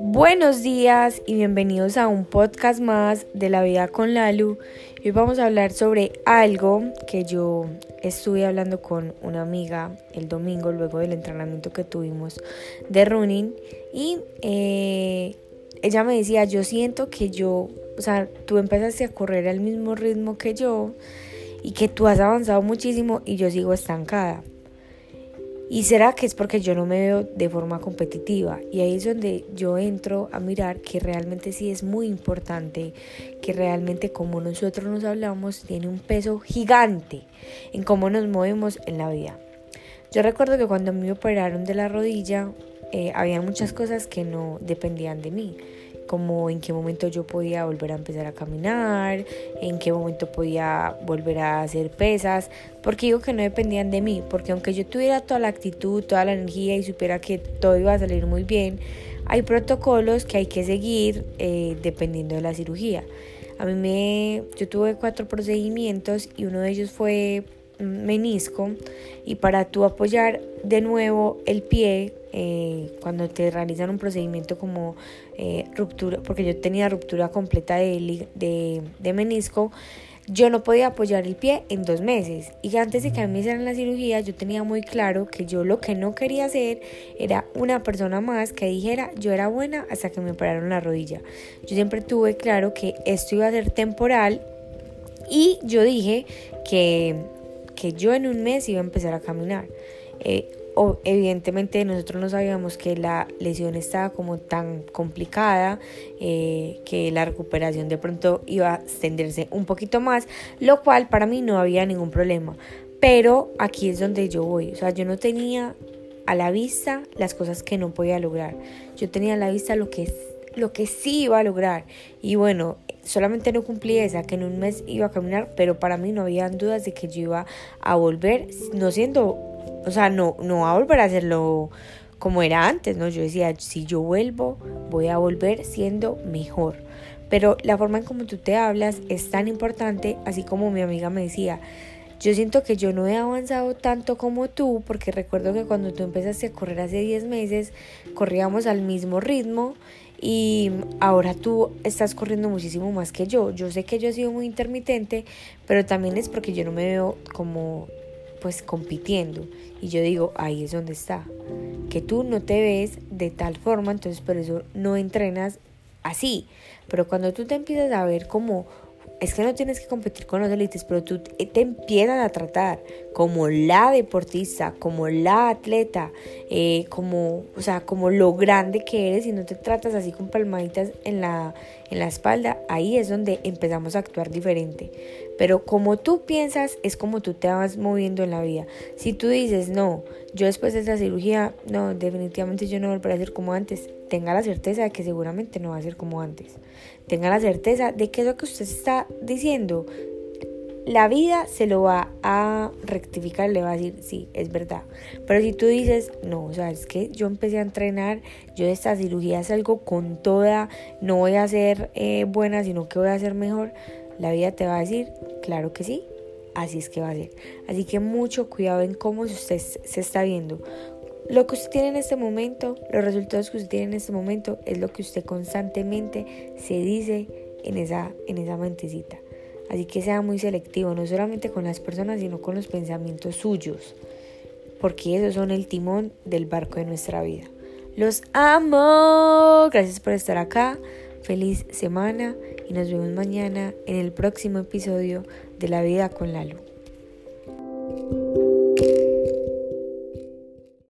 Buenos días y bienvenidos a un podcast más de la vida con Lalu. Hoy vamos a hablar sobre algo que yo estuve hablando con una amiga el domingo luego del entrenamiento que tuvimos de running y eh, ella me decía, yo siento que yo, o sea, tú empezaste a correr al mismo ritmo que yo y que tú has avanzado muchísimo y yo sigo estancada. ¿Y será que es porque yo no me veo de forma competitiva? Y ahí es donde yo entro a mirar que realmente sí es muy importante, que realmente como nosotros nos hablamos tiene un peso gigante en cómo nos movemos en la vida. Yo recuerdo que cuando me operaron de la rodilla, eh, había muchas cosas que no dependían de mí como en qué momento yo podía volver a empezar a caminar, en qué momento podía volver a hacer pesas, porque digo que no dependían de mí, porque aunque yo tuviera toda la actitud, toda la energía y supiera que todo iba a salir muy bien, hay protocolos que hay que seguir eh, dependiendo de la cirugía. A mí me, yo tuve cuatro procedimientos y uno de ellos fue menisco y para tú apoyar de nuevo el pie eh, cuando te realizan un procedimiento como eh, ruptura, porque yo tenía ruptura completa de, de, de, menisco, yo no podía apoyar el pie en dos meses. Y antes de que me hicieran la cirugía, yo tenía muy claro que yo lo que no quería hacer era una persona más que dijera yo era buena hasta que me operaron la rodilla. Yo siempre tuve claro que esto iba a ser temporal y yo dije que que yo en un mes iba a empezar a caminar. Eh, o, evidentemente nosotros no sabíamos que la lesión estaba como tan complicada, eh, que la recuperación de pronto iba a extenderse un poquito más, lo cual para mí no había ningún problema. Pero aquí es donde yo voy, o sea, yo no tenía a la vista las cosas que no podía lograr, yo tenía a la vista lo que, lo que sí iba a lograr. Y bueno, solamente no cumplí esa, que en un mes iba a caminar, pero para mí no había dudas de que yo iba a volver, no siendo, o sea, no, no a volver a hacerlo como era antes, ¿no? Yo decía, si yo vuelvo, voy a volver siendo mejor. Pero la forma en como tú te hablas es tan importante, así como mi amiga me decía, yo siento que yo no he avanzado tanto como tú, porque recuerdo que cuando tú empezaste a correr hace 10 meses, corríamos al mismo ritmo y ahora tú estás corriendo muchísimo más que yo. Yo sé que yo he sido muy intermitente, pero también es porque yo no me veo como pues compitiendo y yo digo, ahí es donde está. Que tú no te ves de tal forma, entonces por eso no entrenas así. Pero cuando tú te empiezas a ver como es que no tienes que competir con los élites, pero tú te empiezan a tratar como la deportista, como la atleta, eh, como, o sea, como lo grande que eres y no te tratas así con palmaditas en la, en la espalda, ahí es donde empezamos a actuar diferente. Pero como tú piensas, es como tú te vas moviendo en la vida. Si tú dices, no, yo después de esa cirugía, no, definitivamente yo no volveré a ser como antes, tenga la certeza de que seguramente no va a ser como antes. Tenga la certeza de que lo que usted está diciendo, la vida se lo va a rectificar, le va a decir, sí, es verdad. Pero si tú dices, no, o sea, es que yo empecé a entrenar, yo de esta cirugía salgo con toda, no voy a ser eh, buena, sino que voy a ser mejor, la vida te va a decir, claro que sí, así es que va a ser. Así que mucho cuidado en cómo usted se está viendo, lo que usted tiene en este momento, los resultados que usted tiene en este momento es lo que usted constantemente se dice en esa, en esa mentecita. Así que sea muy selectivo, no solamente con las personas, sino con los pensamientos suyos, porque esos son el timón del barco de nuestra vida. Los amo, gracias por estar acá, feliz semana y nos vemos mañana en el próximo episodio de La vida con la luz.